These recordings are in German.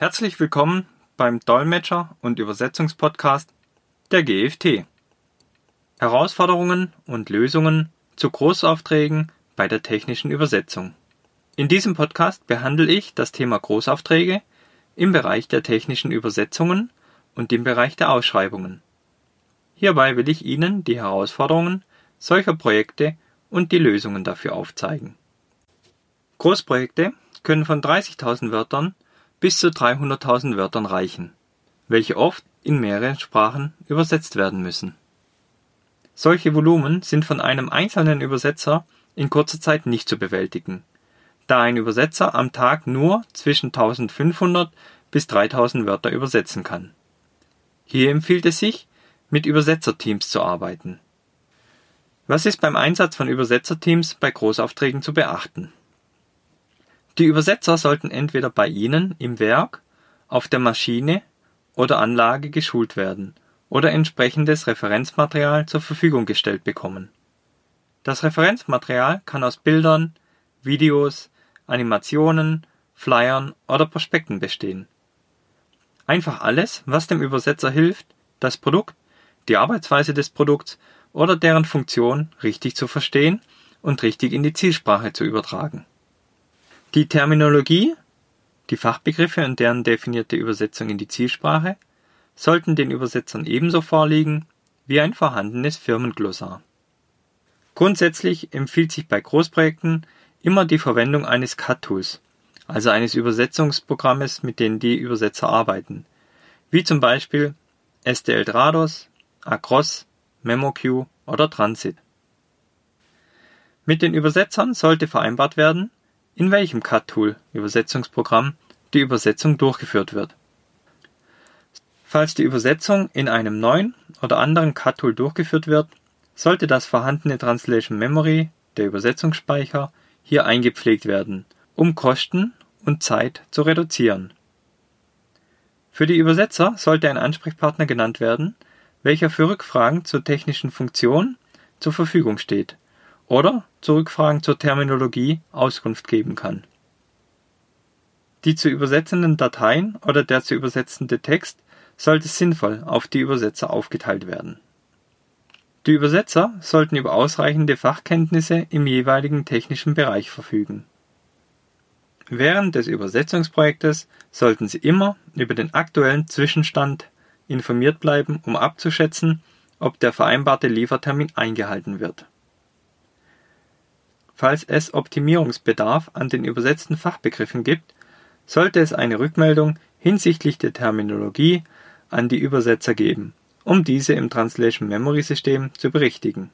Herzlich willkommen beim Dolmetscher- und Übersetzungspodcast der GFT. Herausforderungen und Lösungen zu Großaufträgen bei der technischen Übersetzung. In diesem Podcast behandle ich das Thema Großaufträge im Bereich der technischen Übersetzungen und im Bereich der Ausschreibungen. Hierbei will ich Ihnen die Herausforderungen solcher Projekte und die Lösungen dafür aufzeigen. Großprojekte können von 30.000 Wörtern bis zu 300.000 Wörtern reichen, welche oft in mehrere Sprachen übersetzt werden müssen. Solche Volumen sind von einem einzelnen Übersetzer in kurzer Zeit nicht zu bewältigen, da ein Übersetzer am Tag nur zwischen 1500 bis 3000 Wörter übersetzen kann. Hier empfiehlt es sich, mit Übersetzerteams zu arbeiten. Was ist beim Einsatz von Übersetzerteams bei Großaufträgen zu beachten? Die Übersetzer sollten entweder bei Ihnen im Werk, auf der Maschine oder Anlage geschult werden oder entsprechendes Referenzmaterial zur Verfügung gestellt bekommen. Das Referenzmaterial kann aus Bildern, Videos, Animationen, Flyern oder Prospekten bestehen. Einfach alles, was dem Übersetzer hilft, das Produkt, die Arbeitsweise des Produkts oder deren Funktion richtig zu verstehen und richtig in die Zielsprache zu übertragen die Terminologie, die Fachbegriffe und deren definierte Übersetzung in die Zielsprache sollten den Übersetzern ebenso vorliegen wie ein vorhandenes Firmenglossar. Grundsätzlich empfiehlt sich bei Großprojekten immer die Verwendung eines CAT-Tools, also eines Übersetzungsprogrammes, mit dem die Übersetzer arbeiten, wie zum Beispiel STL Drados, Across, MemoQ oder Transit. Mit den Übersetzern sollte vereinbart werden, in welchem Cut-Tool (Übersetzungsprogramm) die Übersetzung durchgeführt wird. Falls die Übersetzung in einem neuen oder anderen Cut-Tool durchgeführt wird, sollte das vorhandene Translation Memory (der Übersetzungsspeicher) hier eingepflegt werden, um Kosten und Zeit zu reduzieren. Für die Übersetzer sollte ein Ansprechpartner genannt werden, welcher für Rückfragen zur technischen Funktion zur Verfügung steht oder zu Rückfragen zur Terminologie Auskunft geben kann. Die zu übersetzenden Dateien oder der zu übersetzende Text sollte sinnvoll auf die Übersetzer aufgeteilt werden. Die Übersetzer sollten über ausreichende Fachkenntnisse im jeweiligen technischen Bereich verfügen. Während des Übersetzungsprojektes sollten Sie immer über den aktuellen Zwischenstand informiert bleiben, um abzuschätzen, ob der vereinbarte Liefertermin eingehalten wird Falls es Optimierungsbedarf an den übersetzten Fachbegriffen gibt, sollte es eine Rückmeldung hinsichtlich der Terminologie an die Übersetzer geben, um diese im Translation Memory System zu berichtigen.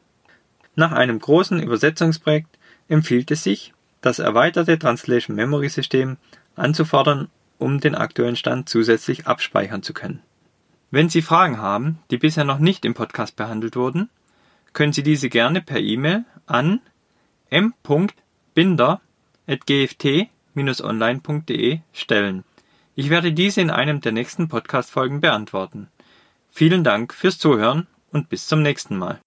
Nach einem großen Übersetzungsprojekt empfiehlt es sich, das erweiterte Translation Memory System anzufordern, um den aktuellen Stand zusätzlich abspeichern zu können. Wenn Sie Fragen haben, die bisher noch nicht im Podcast behandelt wurden, können Sie diese gerne per E-Mail an m.binder@gft-online.de stellen. Ich werde diese in einem der nächsten Podcast-Folgen beantworten. Vielen Dank fürs Zuhören und bis zum nächsten Mal